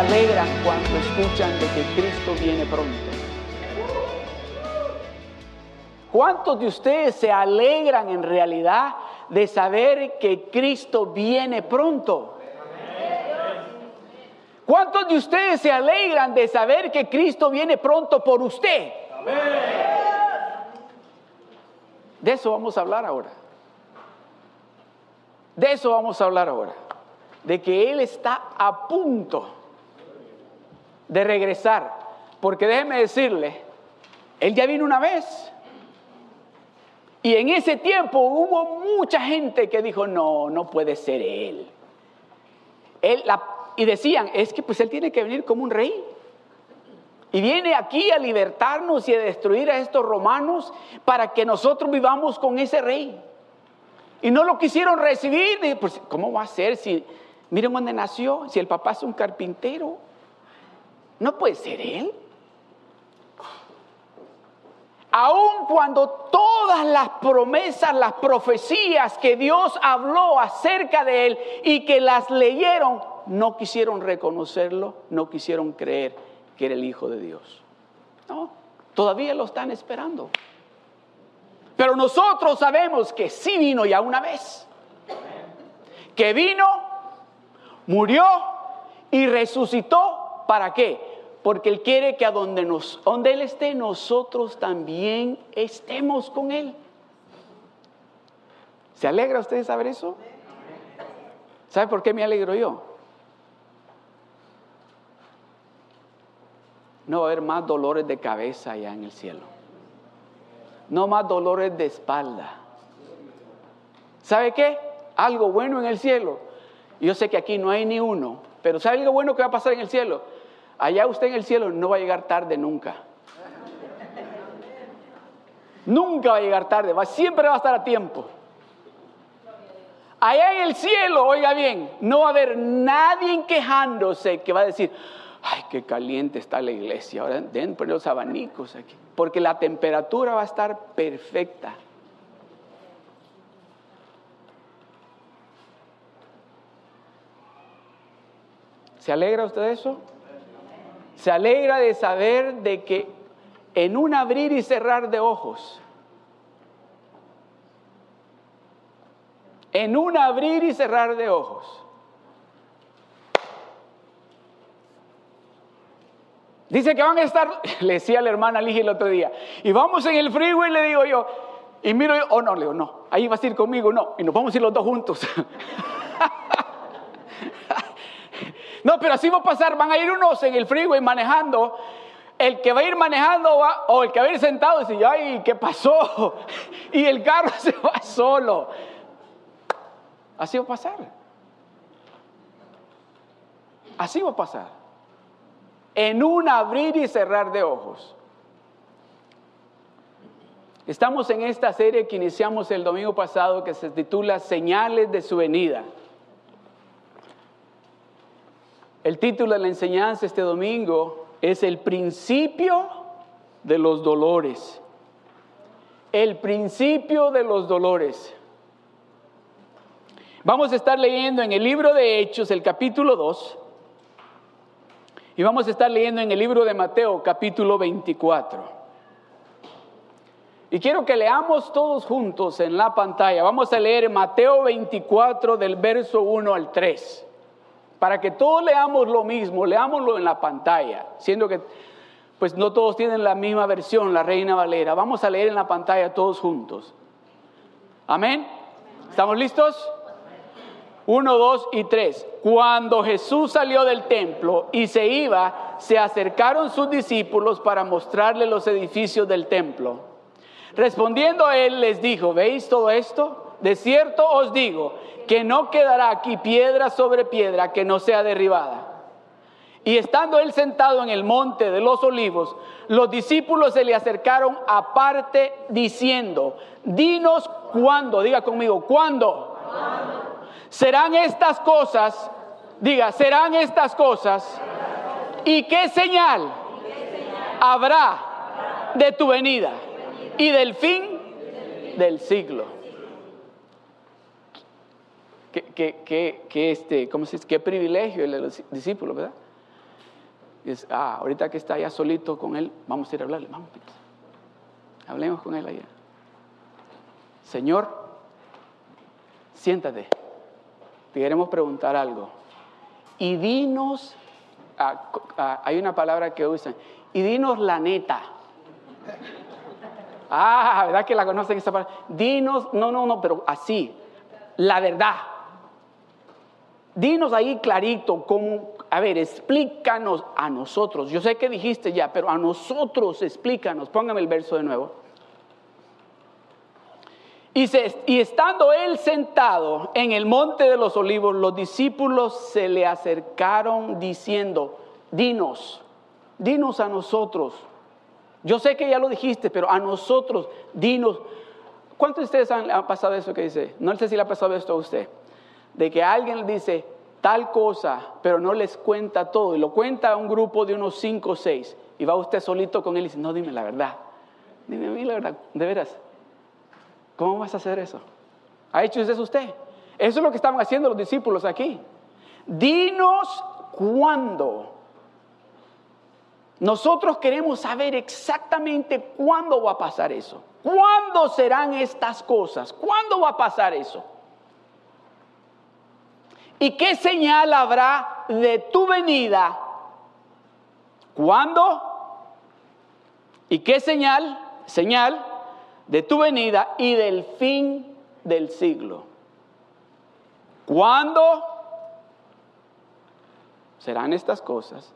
¿Cuántos se alegran cuando escuchan de que Cristo viene pronto? ¿Cuántos de ustedes se alegran en realidad de saber que Cristo viene pronto? ¿Cuántos de ustedes se alegran de saber que Cristo viene pronto por usted? De eso vamos a hablar ahora. De eso vamos a hablar ahora. De que Él está a punto de regresar. Porque déjeme decirle, Él ya vino una vez. Y en ese tiempo hubo mucha gente que dijo, no, no puede ser Él. él y decían, es que pues Él tiene que venir como un rey. Y viene aquí a libertarnos y a destruir a estos romanos para que nosotros vivamos con ese rey. Y no lo quisieron recibir. Pues, ¿Cómo va a ser si, miren dónde nació, si el papá es un carpintero? No puede ser él. Aun cuando todas las promesas, las profecías que Dios habló acerca de él y que las leyeron, no quisieron reconocerlo, no quisieron creer que era el Hijo de Dios. No, todavía lo están esperando. Pero nosotros sabemos que sí vino ya una vez. Que vino, murió y resucitó. ¿Para qué? Porque Él quiere que a donde, nos, donde Él esté, nosotros también estemos con Él. ¿Se alegra usted de saber eso? ¿Sabe por qué me alegro yo? No va a haber más dolores de cabeza allá en el cielo no más dolores de espalda. ¿Sabe qué? Algo bueno en el cielo. Yo sé que aquí no hay ni uno, pero ¿sabe algo bueno que va a pasar en el cielo? Allá usted en el cielo no va a llegar tarde nunca. Nunca va a llegar tarde, va, siempre va a estar a tiempo. Allá en el cielo, oiga bien, no va a haber nadie quejándose que va a decir, ay, qué caliente está la iglesia, ahora deben poner los abanicos aquí, porque la temperatura va a estar perfecta. ¿Se alegra usted de eso? Se alegra de saber de que en un abrir y cerrar de ojos, en un abrir y cerrar de ojos, Dice que van a estar, le decía la hermana Ligia el otro día, y vamos en el freeway, le digo yo, y miro yo, oh no, le digo, no, ahí vas a ir conmigo, no, y nos vamos a ir los dos juntos. no, pero así va a pasar, van a ir unos en el freeway manejando, el que va a ir manejando va, o el que va a ir sentado dice, ay, ¿qué pasó? y el carro se va solo. Así va a pasar. Así va a pasar en un abrir y cerrar de ojos. Estamos en esta serie que iniciamos el domingo pasado que se titula Señales de su venida. El título de la enseñanza este domingo es El principio de los dolores. El principio de los dolores. Vamos a estar leyendo en el libro de Hechos, el capítulo 2, y vamos a estar leyendo en el libro de Mateo capítulo 24. Y quiero que leamos todos juntos en la pantalla. Vamos a leer Mateo 24 del verso 1 al 3. Para que todos leamos lo mismo, leámoslo en la pantalla, siendo que pues no todos tienen la misma versión, la Reina Valera. Vamos a leer en la pantalla todos juntos. Amén. ¿Estamos listos? Uno, dos y tres. Cuando Jesús salió del templo y se iba, se acercaron sus discípulos para mostrarle los edificios del templo. Respondiendo él les dijo, ¿veis todo esto? De cierto os digo que no quedará aquí piedra sobre piedra que no sea derribada. Y estando él sentado en el monte de los olivos, los discípulos se le acercaron aparte diciendo, dinos cuándo, diga conmigo, ¿cuándo? ¿Cuándo? serán estas cosas, diga, serán estas cosas, ¿y qué señal habrá de tu venida y del fin del siglo? Qué, este, ¿cómo se dice? qué privilegio el de los discípulos, ¿verdad? ah, ahorita que está allá solito con él, vamos a ir a hablarle, vamos, hablemos con él allá. Señor, siéntate, te queremos preguntar algo. Y dinos, ah, ah, hay una palabra que usan, y dinos la neta. Ah, ¿verdad que la conocen esa palabra? Dinos, no, no, no, pero así, la verdad. Dinos ahí clarito, como, a ver, explícanos a nosotros. Yo sé que dijiste ya, pero a nosotros explícanos. Póngame el verso de nuevo. Y, estando él sentado en el monte de los olivos, los discípulos se le acercaron diciendo, dinos, dinos a nosotros yo sé que ya lo dijiste, pero a nosotros, dinos, ¿cuántos de ustedes han, pasado eso que dice? No sé si le ha pasado esto a usted, de que alguien dice tal cosa, pero no les cuenta todo, y lo cuenta a un grupo de unos cinco o seis, y va usted solito con él y dice, no, dime la verdad, dime a mí la verdad, de veras, ¿cómo vas a hacer eso? ¿Ha hecho eso usted? Eso es lo que estaban haciendo los discípulos aquí. Dinos cuándo nosotros queremos saber exactamente cuándo va a pasar eso. ¿Cuándo serán estas cosas? ¿Cuándo va a pasar eso? ¿Y qué señal habrá de tu venida? ¿Cuándo? ¿Y qué señal? Señal de tu venida y del fin del siglo. ¿Cuándo serán estas cosas?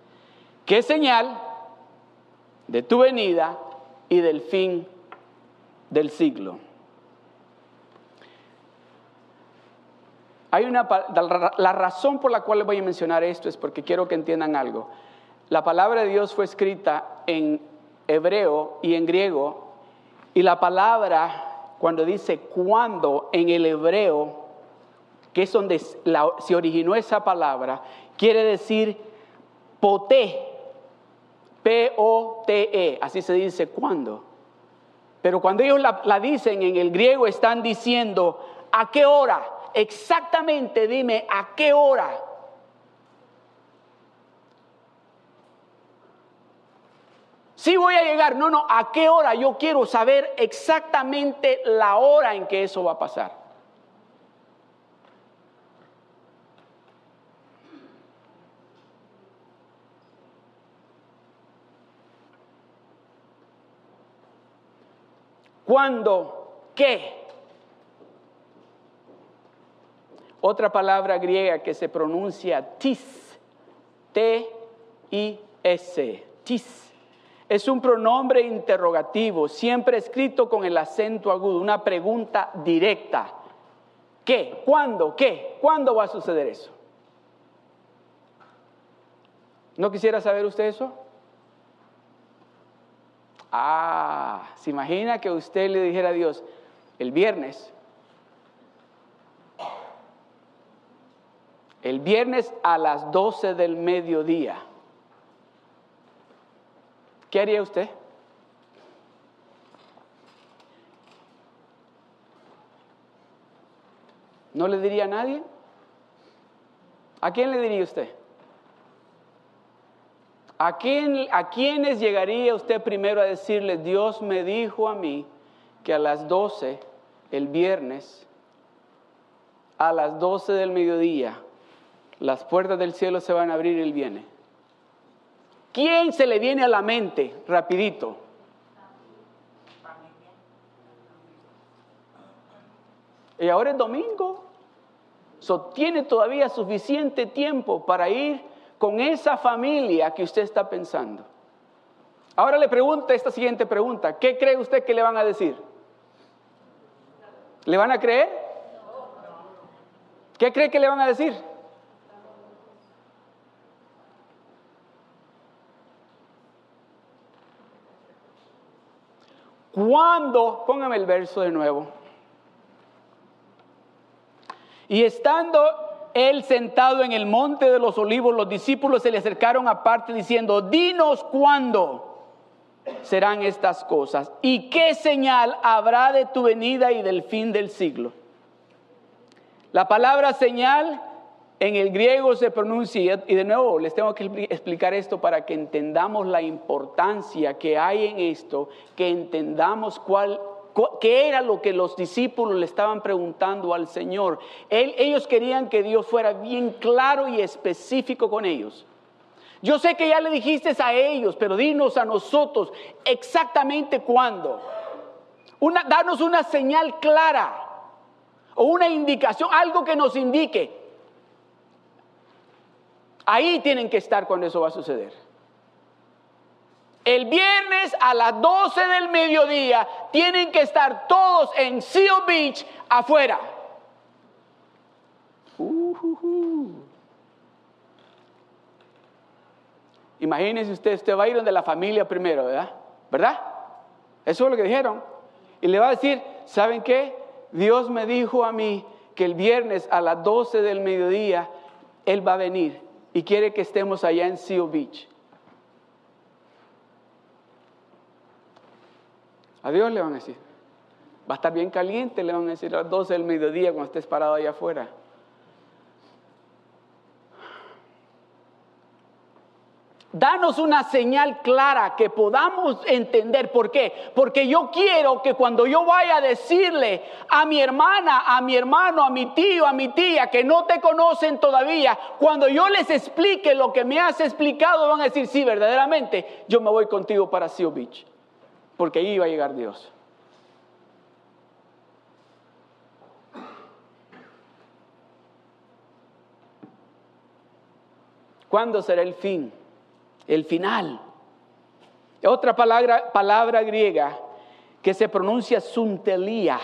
¿Qué señal? de tu venida y del fin del siglo. Hay una, la razón por la cual les voy a mencionar esto es porque quiero que entiendan algo. La palabra de Dios fue escrita en hebreo y en griego, y la palabra, cuando dice cuando en el hebreo, que es donde se originó esa palabra, quiere decir poté, P-O-T-E, así se dice cuando. Pero cuando ellos la, dicen en el griego están diciendo, ¿a qué hora? Exactamente dime, ¿a qué hora? Sí voy a llegar, no, no, ¿a qué hora? Yo quiero saber exactamente la hora en que eso va a pasar. ¿Cuándo? ¿Qué? Otra palabra griega que se pronuncia tis, T-I-S, tis. Es un pronombre interrogativo, siempre escrito con el acento agudo, una pregunta directa. ¿Qué? ¿Cuándo? ¿Qué? ¿Cuándo va a suceder eso? ¿No quisiera saber usted eso? Ah, se imagina que usted le dijera a Dios, el viernes, el viernes a las 12 del mediodía, ¿qué haría usted? ¿No le diría a nadie? ¿A quién le diría usted? ¿A, quién, ¿A quiénes llegaría usted primero a decirle, Dios me dijo a mí que a las 12, el viernes, a las 12 del mediodía, las puertas del cielo se van a abrir y Él viene? ¿Quién se le viene a la mente rapidito? Y ahora es domingo. So, tiene todavía suficiente tiempo para ir con esa familia que usted está pensando. Ahora le pregunta esta siguiente pregunta, ¿qué cree usted que le van a decir? ¿Le van a creer? ¿Qué cree que le van a decir? Cuando, póngame el verso de nuevo. Y estando él sentado en el monte de los olivos, los discípulos se le acercaron aparte diciendo, dinos cuándo serán estas cosas y qué señal habrá de tu venida y del fin del siglo. La palabra señal en el griego se pronuncia, y de nuevo les tengo que explicar esto para que entendamos la importancia que hay en esto, que entendamos cuál, qué era lo que los discípulos le estaban preguntando al Señor. ellos querían que Dios fuera bien claro y específico con ellos. Yo sé que ya le dijiste a ellos, pero dinos a nosotros exactamente cuándo. Una, danos una señal clara o una indicación, algo que nos indique. Ahí tienen que estar cuando eso va a suceder. El viernes a las 12 del mediodía tienen que estar todos en Seal Beach afuera. Imagínense usted, usted va a ir donde la familia primero, ¿verdad? ¿Verdad? Eso es lo que dijeron. Y le va a decir, ¿saben qué? Dios me dijo a mí que el viernes a las 12 del mediodía Él va a venir y quiere que estemos allá en Seal Beach. Adiós le van a decir. Va a estar bien caliente, le van a decir a las 12 del mediodía cuando estés parado allá afuera. Danos una señal clara que podamos entender. ¿Por qué? Porque yo quiero que cuando yo vaya a decirle a mi hermana, a mi hermano, a mi tío, a mi tía, que no te conocen todavía, cuando yo les explique lo que me has explicado, van a decir, sí, verdaderamente, yo me voy contigo para Seal Beach. Porque ahí va a llegar Dios. ¿Cuándo será el fin? El final. Otra palabra, palabra griega que se pronuncia suntelía,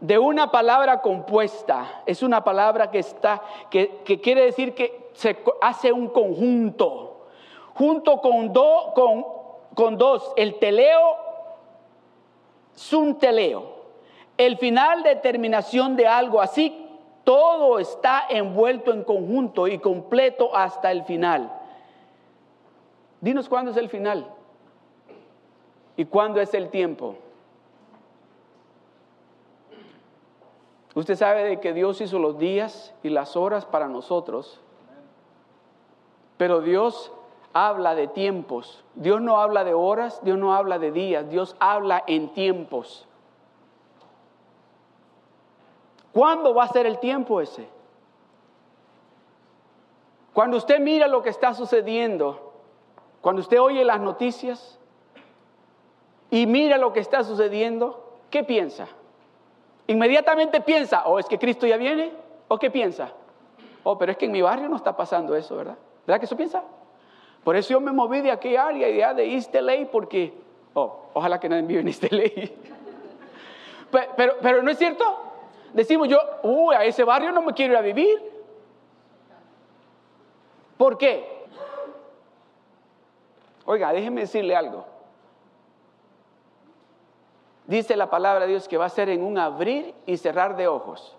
de una palabra compuesta, es una palabra que está, que, quiere decir que se hace un conjunto, junto con, do, con dos, el teleo, sunteleo, el final de terminación de algo así todo está envuelto en conjunto y completo hasta el final. Dinos cuándo es el final y cuándo es el tiempo. Usted sabe de que Dios hizo los días y las horas para nosotros, pero Dios habla de tiempos. Dios no habla de horas, Dios no habla de días, Dios habla en tiempos. ¿Cuándo va a ser el tiempo ese? Cuando usted mira lo que está sucediendo, cuando usted oye las noticias y mira lo que está sucediendo, ¿qué piensa? Inmediatamente piensa, o oh, es que Cristo ya viene, o qué piensa, oh, pero es que en mi barrio no está pasando eso, ¿verdad? ¿Verdad que eso piensa? Por eso yo me moví de aquella área, ya de East LA, porque, oh, ojalá que nadie vive en East LA. pero, pero no es cierto, decimos yo, uy, a ese barrio no me quiero ir a vivir. ¿Por qué? Oiga, déjeme decirle algo. Dice la palabra de Dios que va a ser en un abrir y cerrar de ojos.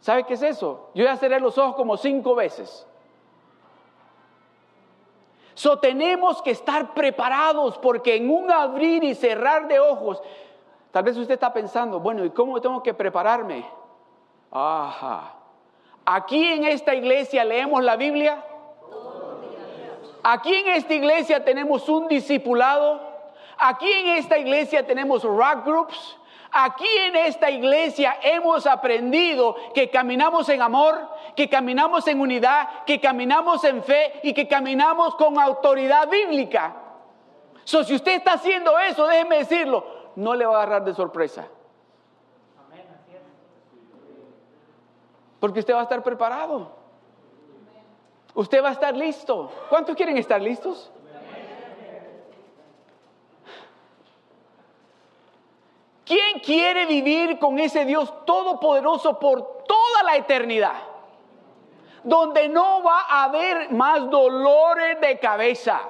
¿Sabe qué es eso? Yo ya cerré los ojos como cinco veces. So tenemos que estar preparados porque en un abrir y cerrar de ojos Tal vez usted está pensando, bueno, ¿y cómo tengo que prepararme? Ajá. Aquí en esta iglesia leemos la Biblia. Aquí en esta iglesia tenemos un discipulado. Aquí en esta iglesia tenemos rock groups. Aquí en esta iglesia hemos aprendido que caminamos en amor, que caminamos en unidad, que caminamos en fe y que caminamos con autoridad bíblica. So, si usted está haciendo eso, déjeme decirlo, no le va a agarrar de sorpresa. Porque usted va a estar preparado. Usted va a estar listo. ¿Cuántos quieren estar listos? ¿Quién quiere vivir con ese Dios todopoderoso por toda la eternidad? Donde no va a haber más dolores de cabeza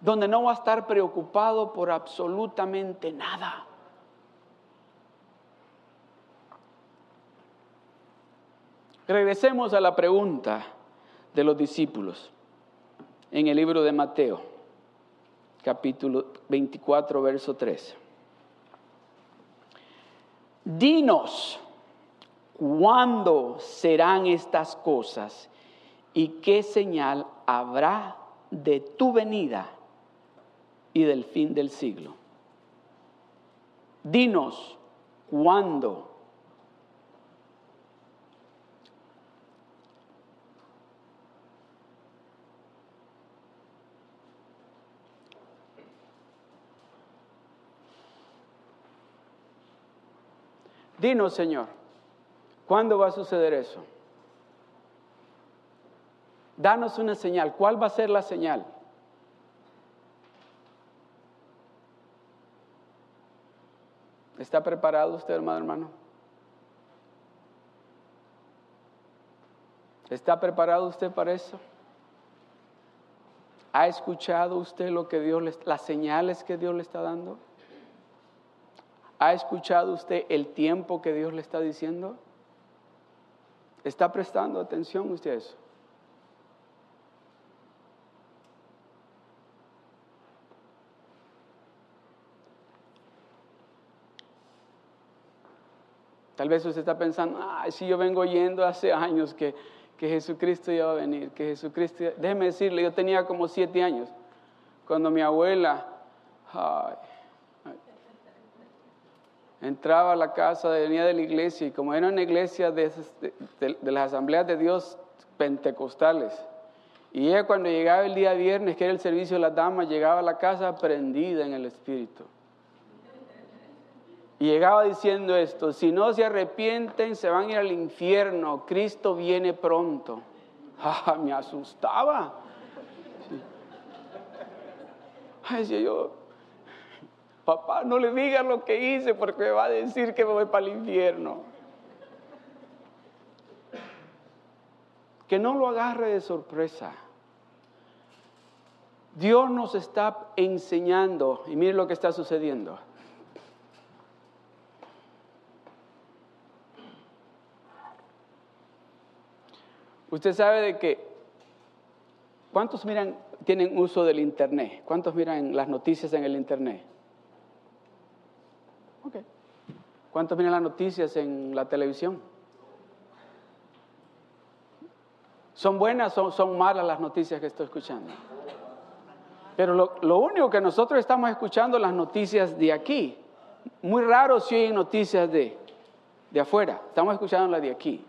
donde no va a estar preocupado por absolutamente nada. Regresemos a la pregunta de los discípulos en el libro de Mateo. capítulo 24, verso 3. Dinos, ¿cuándo serán estas cosas y qué señal habrá de tu venida y del fin del siglo? Dinos, ¿cuándo? Dinos, Señor, ¿cuándo va a suceder eso? Danos una señal. ¿Cuál va a ser la señal? ¿Está preparado usted, hermano, hermano? ¿Está preparado usted para eso? ¿Ha escuchado usted lo que Dios las señales que Dios le está dando? ¿Ha escuchado usted el tiempo que Dios le está diciendo? ¿Está prestando atención usted a eso? Tal vez usted está pensando, ay, si yo vengo oyendo hace años que, que Jesucristo iba a venir, que Jesucristo... Déjeme decirle, yo tenía como siete años, cuando mi abuela, ay, entraba a la casa, venía de la iglesia y como era una iglesia de, las asambleas de Dios pentecostales, y ella cuando llegaba el día viernes, que era el servicio de las damas, llegaba a la casa prendida en el Espíritu. Y llegaba diciendo esto, si no se arrepienten se van a ir al infierno, Cristo viene pronto. Ah, me asustaba. Ay, yo, papá, no le digas lo que hice porque me va a decir que me voy para el infierno. Que no lo agarre de sorpresa. Dios nos está enseñando, y mire lo que está sucediendo. Usted sabe de que, ¿cuántos miran, tienen uso del Internet? ¿Cuántos miran las noticias en el Internet? ¿Cuántos miran las noticias en la televisión? ¿Son buenas o son malas las noticias que estoy escuchando? Pero lo, único que nosotros estamos escuchando las noticias de aquí. Muy raro si hay noticias de, de afuera. Estamos escuchando las de aquí.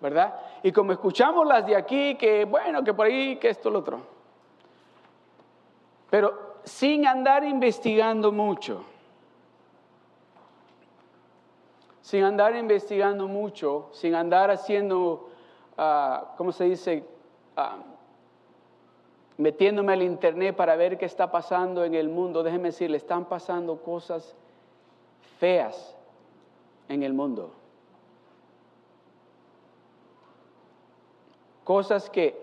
¿Verdad? Y como escuchamos las de aquí, que bueno, que por ahí, que esto, lo otro. Pero sin andar investigando mucho. sin andar investigando mucho, sin andar haciendo, uh, ¿cómo se dice? Ah, metiéndome al internet para ver qué está pasando en el mundo, déjeme decirle, están pasando cosas feas en el mundo. Cosas que,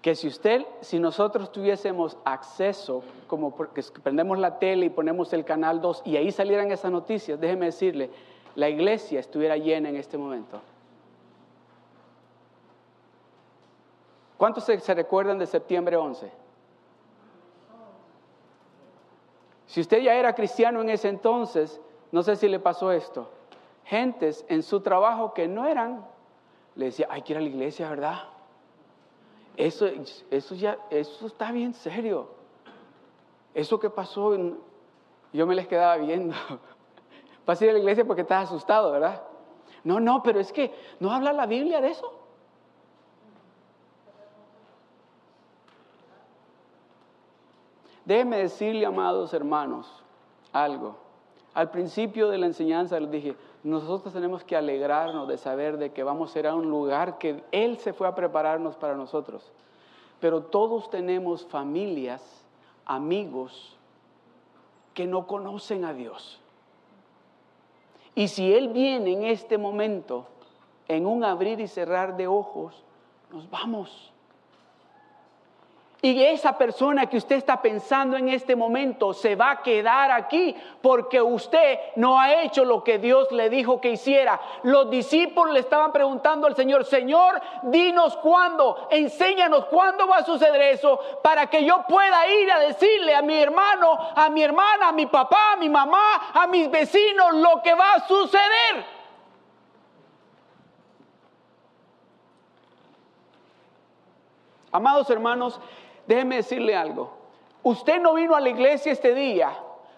que si usted, si nosotros tuviésemos acceso, como que prendemos la tele y ponemos el canal 2 y ahí salieran esas noticias, déjeme decirle, la iglesia estuviera llena en este momento. ¿Cuántos se, recuerdan de septiembre 11? Si usted ya era cristiano en ese entonces, no sé si le pasó esto. Gentes en su trabajo que no eran, le decía, hay que ir a la iglesia, ¿verdad? Eso, eso, ya, eso está bien serio. Eso que pasó, yo me les quedaba viendo. Vas a ir a la iglesia porque estás asustado, ¿verdad? No, no, pero es que no habla la Biblia de eso. Déjenme decirle, amados hermanos, algo. Al principio de la enseñanza les dije, nosotros tenemos que alegrarnos de saber de que vamos a ir a un lugar que Él se fue a prepararnos para nosotros. Pero todos tenemos familias, amigos, que no conocen a Dios. Y si Él viene en este momento, en un abrir y cerrar de ojos, nos vamos. Y esa persona que usted está pensando en este momento se va a quedar aquí porque usted no ha hecho lo que Dios le dijo que hiciera. Los discípulos le estaban preguntando al Señor, Señor, dinos cuándo, enséñanos cuándo va a suceder eso para que yo pueda ir a decirle a mi hermano, a mi hermana, a mi papá, a mi mamá, a mis vecinos lo que va a suceder. Amados hermanos, déjeme decirle algo. Usted no vino a la iglesia este día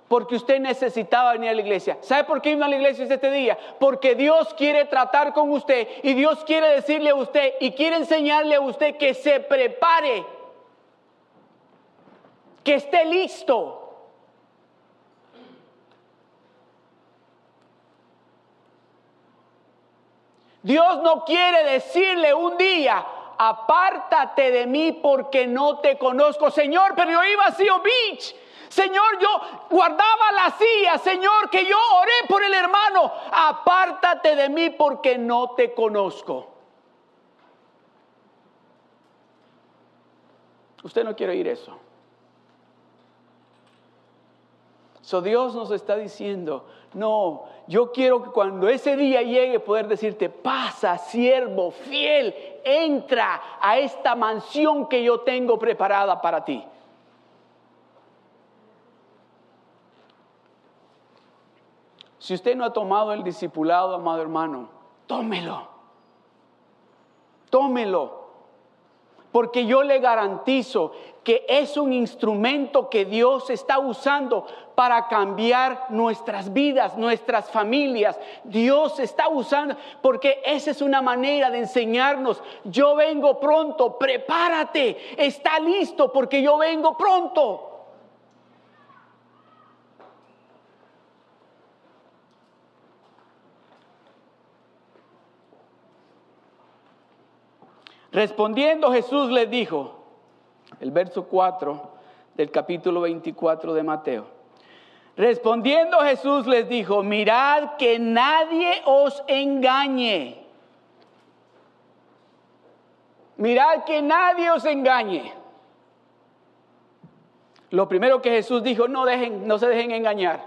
porque usted necesitaba venir a la iglesia. ¿Sabe por qué vino a la iglesia este día? Porque Dios quiere tratar con usted y Dios quiere decirle a usted y quiere enseñarle a usted que se prepare, que esté listo. Dios no quiere decirle un día, apártate de mí porque no te conozco. Señor, pero yo iba a Seal Beach. Señor, yo guardaba la silla. Señor, que yo oré por el hermano. Apártate de mí porque no te conozco. Usted no quiere oír eso. So Dios nos está diciendo, no, yo quiero que cuando ese día llegue poder decirte, pasa, siervo fiel, entra a esta mansión que yo tengo preparada para ti. Si usted no ha tomado el discipulado, amado hermano, tómelo. Tómelo porque yo le garantizo que es un instrumento que Dios está usando para cambiar nuestras vidas, nuestras familias. Dios está usando, porque esa es una manera de enseñarnos, yo vengo pronto, prepárate, está listo porque yo vengo pronto. Respondiendo Jesús les dijo, el verso 4 del capítulo 24 de Mateo. Respondiendo Jesús les dijo, mirad que nadie os engañe. Mirad que nadie os engañe. Lo primero que Jesús dijo, no, dejen, no se dejen engañar,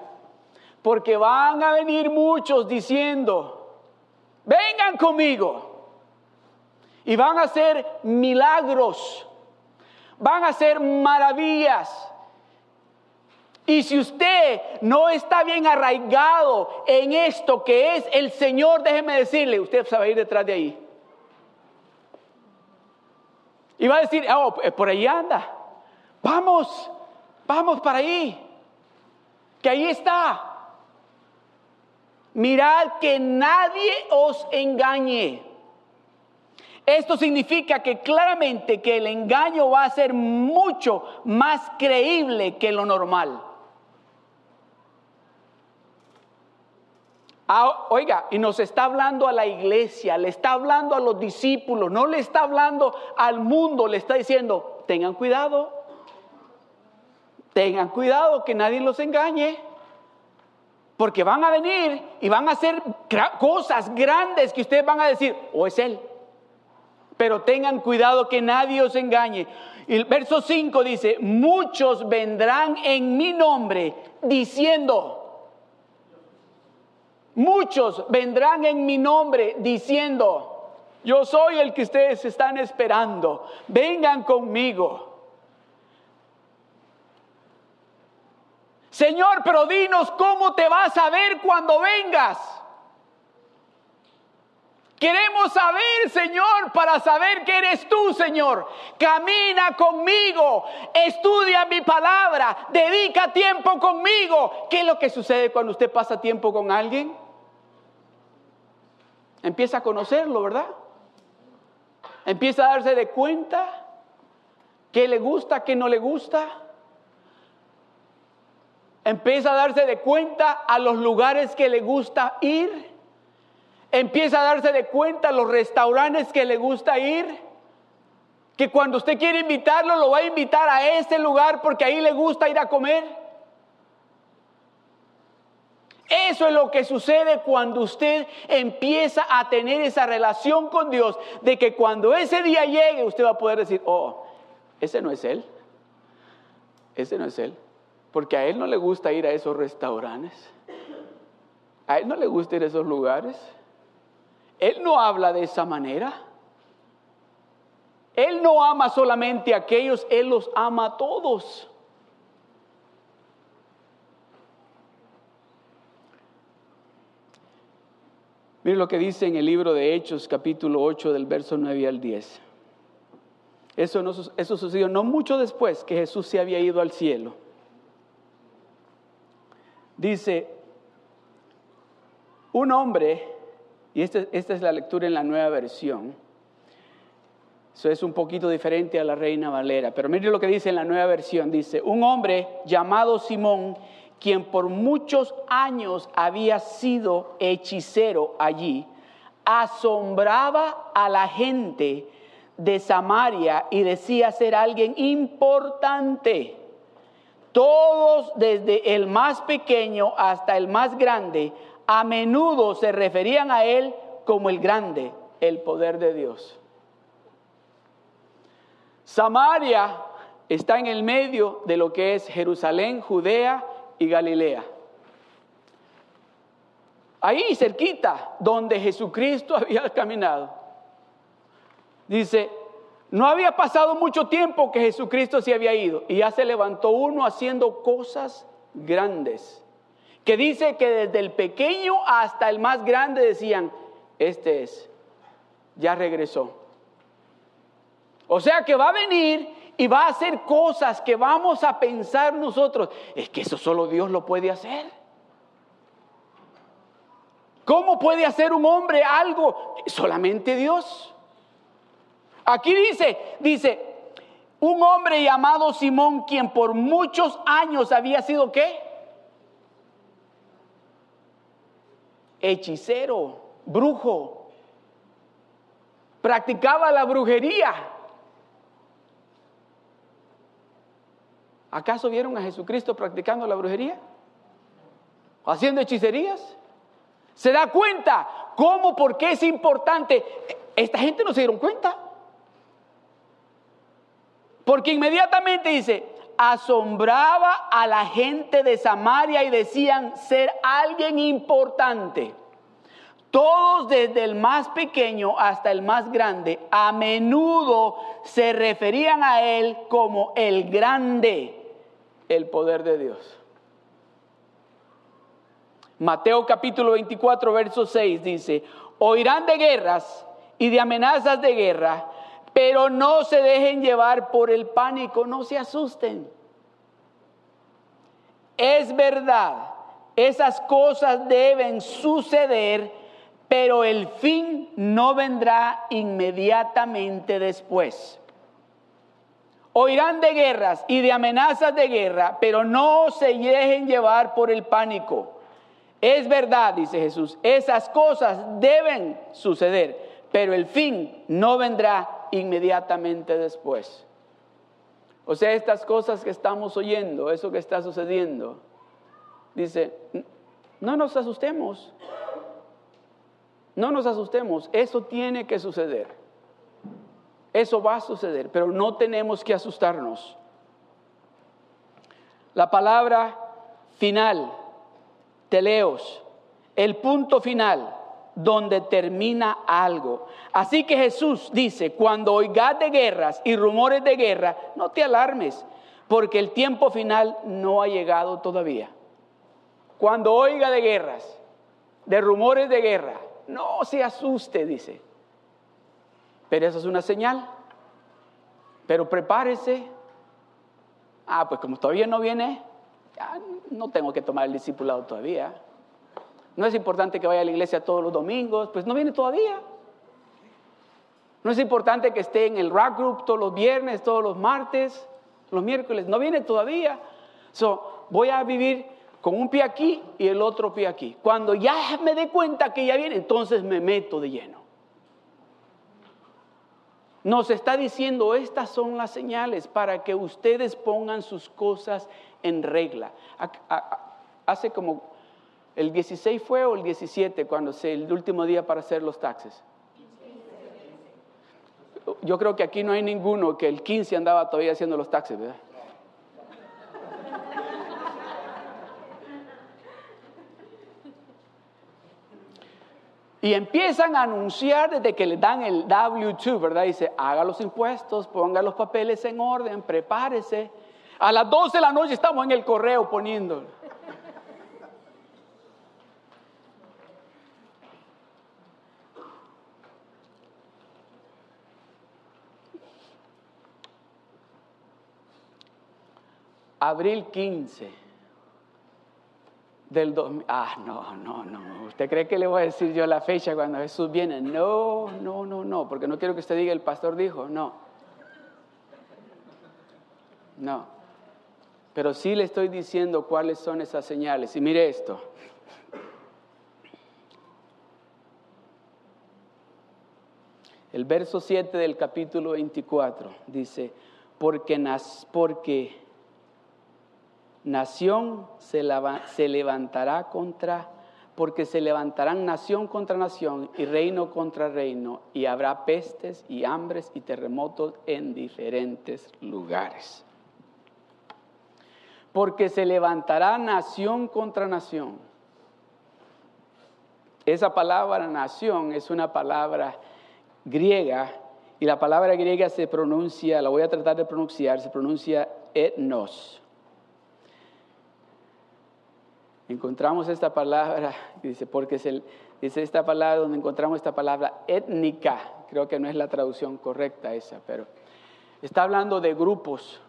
porque van a venir muchos diciendo, vengan conmigo y van a hacer milagros, van a hacer maravillas. Y si usted no está bien arraigado en esto que es el Señor, déjeme decirle, usted se va a ir detrás de ahí. Y va a decir, oh, por ahí anda. Vamos, vamos para ahí. Que ahí está. Mirad que nadie os engañe. Esto significa que claramente que el engaño va a ser mucho más creíble que lo normal. Ah, oiga, y nos está hablando a la iglesia, le está hablando a los discípulos, no le está hablando al mundo, le está diciendo, tengan cuidado, tengan cuidado que nadie los engañe, porque van a venir y van a hacer cosas grandes que ustedes van a decir, o es Él, pero tengan cuidado que nadie os engañe. El verso 5 dice, muchos vendrán en mi nombre diciendo, muchos vendrán en mi nombre diciendo, yo soy el que ustedes están esperando, vengan conmigo. Señor, pero dinos cómo te vas a ver cuando vengas. Queremos saber, Señor, para saber que eres tú, Señor. Camina conmigo, estudia mi palabra, dedica tiempo conmigo. ¿Qué es lo que sucede cuando usted pasa tiempo con alguien? Empieza a conocerlo, ¿verdad? Empieza a darse de cuenta qué le gusta, qué no le gusta. Empieza a darse de cuenta a los lugares que le gusta ir empieza a darse de cuenta los restaurantes que le gusta ir, que cuando usted quiere invitarlo, lo va a invitar a ese lugar porque ahí le gusta ir a comer. Eso es lo que sucede cuando usted empieza a tener esa relación con Dios, de que cuando ese día llegue usted va a poder decir, oh, ese no es él. Ese no es él. Porque a él no le gusta ir a esos restaurantes. A él no le gusta ir a esos lugares. Él no habla de esa manera. Él no ama solamente a aquellos, Él los ama a todos. Mire lo que dice en el libro de Hechos, capítulo 8, del verso 9 al 10. Eso, eso sucedió no mucho después que Jesús se había ido al cielo. Dice, un hombre, y esta, esta es la lectura en la nueva versión, eso es un poquito diferente a la Reina Valera, pero mire lo que dice en la nueva versión, dice, un hombre llamado Simón, quien por muchos años había sido hechicero allí, asombraba a la gente de Samaria y decía ser alguien importante. Todos, desde el más pequeño hasta el más grande, a menudo se referían a él como el grande, el poder de Dios. Samaria está en el medio de lo que es Jerusalén, Judea y Galilea. Ahí cerquita, donde Jesucristo había caminado. Dice, no había pasado mucho tiempo que Jesucristo se había ido y ya se levantó uno haciendo cosas grandes. Que dice que desde el pequeño hasta el más grande decían, este es, ya regresó. O sea que va a venir y va a hacer cosas que vamos a pensar nosotros, es que eso solo Dios lo puede hacer. ¿Cómo puede hacer un hombre algo? Solamente Dios. Aquí dice, dice, un hombre llamado Simón, quien por muchos años había sido qué? Hechicero, brujo. Practicaba la brujería. ¿Acaso vieron a Jesucristo practicando la brujería? ¿Haciendo hechicerías? ¿Se da cuenta cómo, por qué es importante? Esta gente no se dieron cuenta. Porque inmediatamente dice, asombraba a la gente de Samaria y decían ser alguien importante. Todos desde el más pequeño hasta el más grande a menudo se referían a él como el grande, el poder de Dios. Mateo capítulo 24, verso 6 dice, oirán de guerras y de amenazas de guerra pero no se dejen llevar por el pánico, no se asusten. Es verdad, esas cosas deben suceder, pero el fin no vendrá inmediatamente después. Oirán de guerras y de amenazas de guerra, pero no se dejen llevar por el pánico. Es verdad, dice Jesús, esas cosas deben suceder, pero el fin no vendrá inmediatamente después. O sea, estas cosas que estamos oyendo, eso que está sucediendo, dice, no nos asustemos, no nos asustemos, eso tiene que suceder, eso va a suceder, pero no tenemos que asustarnos. La palabra final, teleos, el punto final, donde termina algo. Así que Jesús dice, cuando oigas de guerras y rumores de guerra, no te alarmes, porque el tiempo final no ha llegado todavía. Cuando oiga de guerras, de rumores de guerra, no se asuste, dice. Pero eso es una señal. Pero prepárese. Ah, pues como todavía no viene, no tengo que tomar el discipulado todavía. No es importante que vaya a la iglesia todos los domingos, pues no viene todavía. No es importante que esté en el rock group todos los viernes, todos los martes, los miércoles, no viene todavía. So, voy a vivir con un pie aquí y el otro pie aquí. Cuando ya me dé cuenta que ya viene, entonces me meto de lleno. Nos está diciendo, estas son las señales para que ustedes pongan sus cosas en regla. Hace como ¿El 16 fue o el 17 cuando se el último día para hacer los taxes? Yo creo que aquí no hay ninguno que el 15 andaba todavía haciendo los taxis, ¿verdad? Y empiezan a anunciar desde que le dan el W2, ¿verdad? Dice, haga los impuestos, ponga los papeles en orden, prepárese. A las 12 de la noche estamos en el correo poniéndolo. Abril 15 del 2000. Ah, no, no, no. ¿Usted cree que le voy a decir yo la fecha cuando Jesús viene? No, no, no, no, porque no quiero que usted diga el pastor dijo, no. No. Pero sí le estoy diciendo cuáles son esas señales. Y mire esto. El verso 7 del capítulo 24 dice, porque, nas, porque nación se, levantará contra, porque se levantarán nación contra nación y reino contra reino, y habrá pestes y hambres y terremotos en diferentes lugares. Porque se levantará nación contra nación. Esa palabra nación es una palabra griega y la palabra griega se pronuncia, la voy a tratar de pronunciar, se pronuncia etnos encontramos esta palabra, dice, porque se, dice esta palabra donde encontramos esta palabra étnica, creo que no es la traducción correcta esa, pero está hablando de grupos,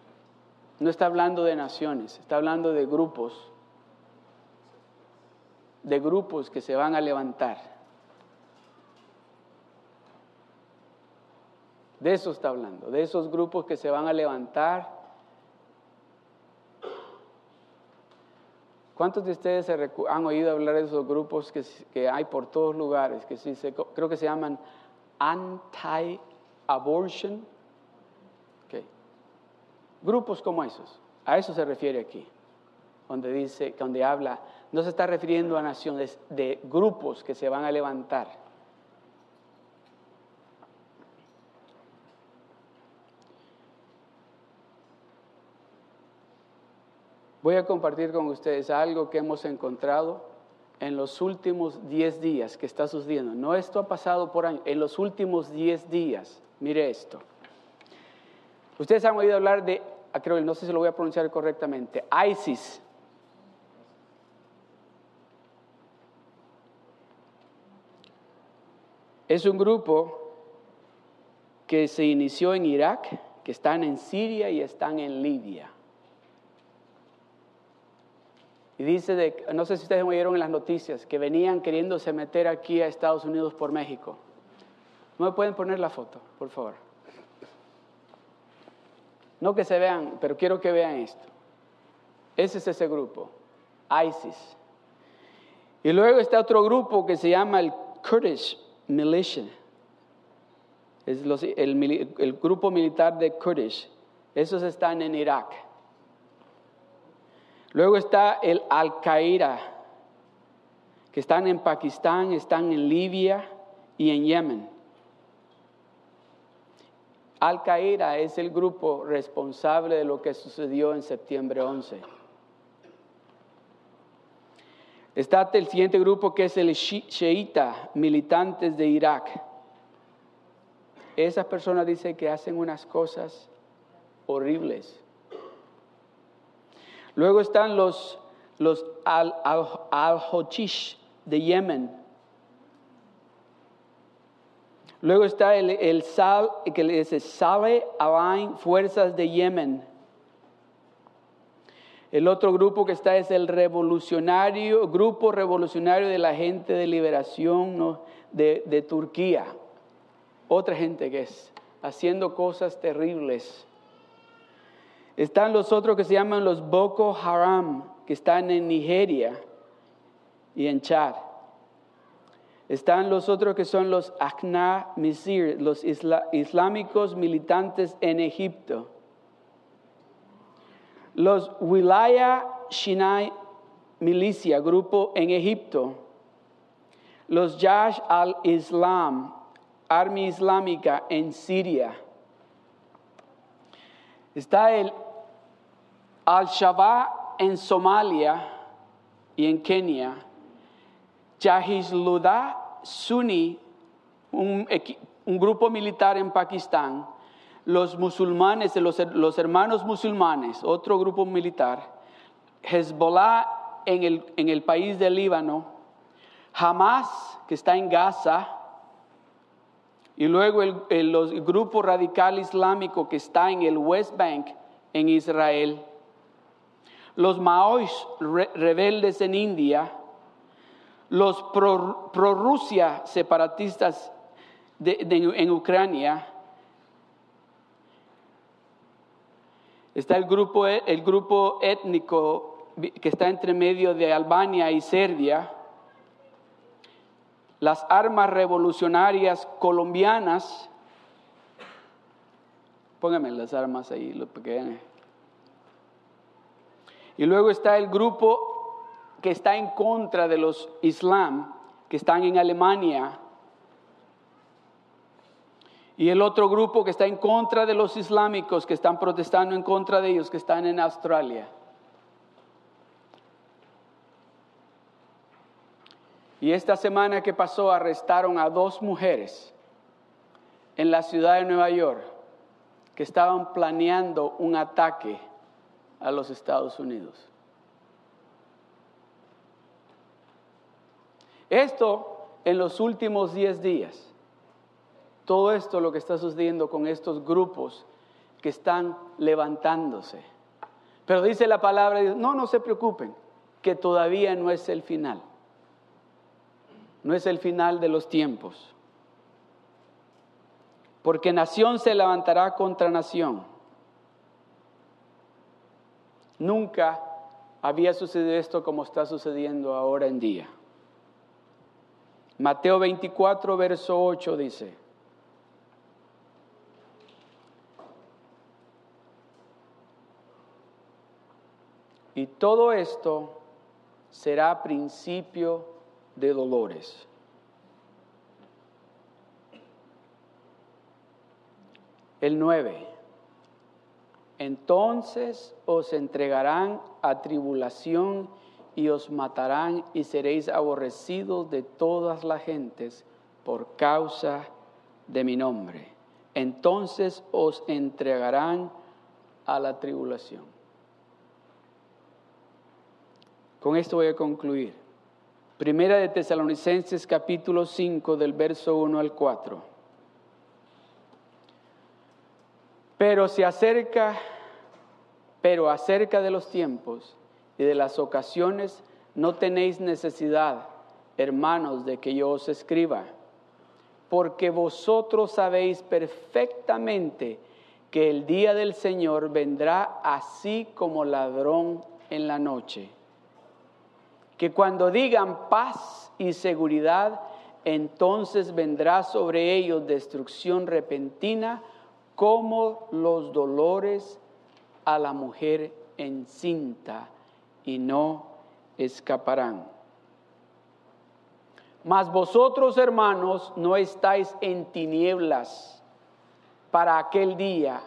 no está hablando de naciones, está hablando de grupos, de grupos que se van a levantar. De eso está hablando, de esos grupos que se van a levantar ¿Cuántos de ustedes han oído hablar de esos grupos que, hay por todos lugares? Que creo que se llaman anti-abortion. Grupos como esos. A eso se refiere aquí. Donde dice, donde habla, no se está refiriendo a naciones, de grupos que se van a levantar Voy a compartir con ustedes algo que hemos encontrado en los últimos 10 días que está sucediendo. No esto ha pasado por años, en los últimos 10 días. Mire esto. Ustedes han oído hablar de, ah, creo, no sé si lo voy a pronunciar correctamente, ISIS. Es un grupo que se inició en Irak, que están en Siria y están en Libia. Y dice, de, no sé si ustedes oyeron en las noticias, que venían queriéndose meter aquí a Estados Unidos por México. ¿No me pueden poner la foto, por favor? No que se vean, pero quiero que vean esto. Ese es ese grupo, ISIS. Y luego está otro grupo que se llama el Kurdish Militia. Es el, el grupo militar de Kurdish. Esos están en Irak. Luego está el Al-Qaeda, que están en Pakistán, están en Libia y en Yemen. Al-Qaeda es el grupo responsable de lo que sucedió en septiembre 11. Está el siguiente grupo que es el Sheita, militantes de Irak. Esas personas dicen que hacen unas cosas horribles. Luego están los, los al-Hochish de Yemen. Luego está el, el Sal, que le dice Sale Alain, Fuerzas de Yemen. El otro grupo que está es el revolucionario, grupo revolucionario de la gente de liberación de, de Turquía. Otra gente que es haciendo cosas terribles. Están los otros que se llaman los Boko Haram, que están en Nigeria y en Chad. Están los otros que son los Akna Misir, los islámicos militantes en Egipto. Los Wilaya Shinai Milicia, grupo en Egipto. Los Yash al-Islam, Army Islámica en Siria. Está el Al-Shabaab en Somalia y en Kenia. Jahizluddin Sunni, un, grupo militar en Pakistán. Los musulmanes, los, hermanos musulmanes, otro grupo militar. Hezbollah en el, en el país del Líbano. Hamas, que está en Gaza. Y luego el, el, grupo radical islámico que está en el West Bank, en Israel. Los Maois rebeldes en India. Los pro-Rusia separatistas en Ucrania. Está el grupo, el grupo étnico que está entre medio de Albania y Serbia las armas revolucionarias colombianas. Póngame las armas ahí, lo pequeño. Y luego está el grupo que está en contra de los islam, que están en Alemania. Y el otro grupo que está en contra de los islámicos, que están protestando en contra de ellos, que están en Australia. Y esta semana que pasó arrestaron a dos mujeres en la ciudad de Nueva York que estaban planeando un ataque a los Estados Unidos. Esto en los últimos 10 días. Todo esto lo que está sucediendo con estos grupos que están levantándose. Pero dice la palabra, no, no se preocupen, que todavía no es el final no es el final de los tiempos. Porque nación se levantará contra nación. Nunca había sucedido esto como está sucediendo ahora en día. Mateo 24, verso 8 dice, y todo esto será principio de dolores. El 9. Entonces os entregarán a tribulación y os matarán y seréis aborrecidos de todas las gentes por causa de mi nombre. Entonces os entregarán a la tribulación. Con esto voy a concluir. Primera de Tesalonicenses capítulo 5 del verso 1 al 4. Pero se acerca, pero acerca de los tiempos y de las ocasiones no tenéis necesidad, hermanos, de que yo os escriba, porque vosotros sabéis perfectamente que el día del Señor vendrá así como ladrón en la noche. Que cuando digan paz y seguridad, entonces vendrá sobre ellos destrucción repentina como los dolores a la mujer encinta y no escaparán. Mas vosotros, hermanos, no estáis en tinieblas para aquel día,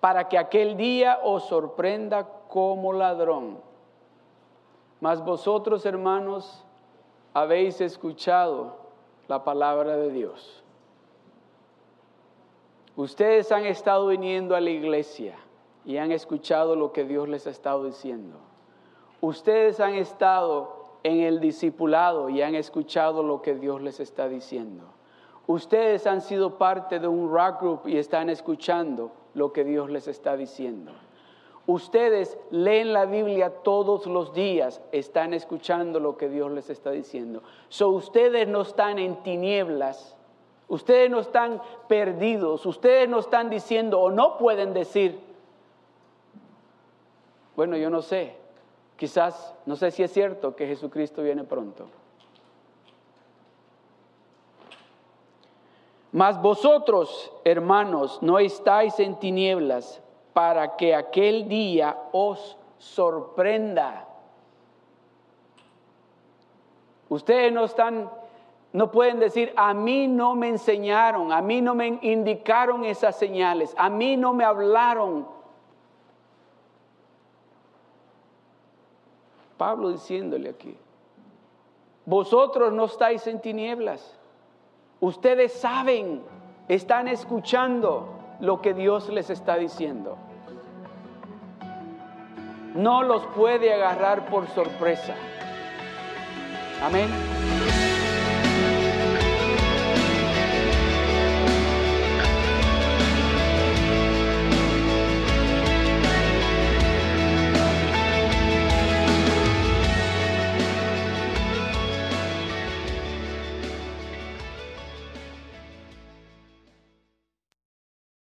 para que aquel día os sorprenda como ladrón mas vosotros, hermanos, habéis escuchado la palabra de Dios. Ustedes han estado viniendo a la iglesia y han escuchado lo que Dios les ha estado diciendo. Ustedes han estado en el discipulado y han escuchado lo que Dios les está diciendo. Ustedes han sido parte de un rock group y están escuchando lo que Dios les está diciendo. Ustedes leen la Biblia todos los días, están escuchando lo que Dios les está diciendo. So ustedes no están en tinieblas, ustedes no están perdidos, ustedes no están diciendo o no pueden decir, bueno, yo no sé, quizás, no sé si es cierto que Jesucristo viene pronto. Mas vosotros, hermanos, no estáis en tinieblas para que aquel día os sorprenda. Ustedes no están No pueden decir, a mí no me enseñaron, a mí no me indicaron esas señales, a mí no me hablaron. Pablo diciéndole aquí, vosotros no estáis en tinieblas, ustedes saben, están escuchando lo que Dios les está diciendo. No los puede agarrar por sorpresa. Amén.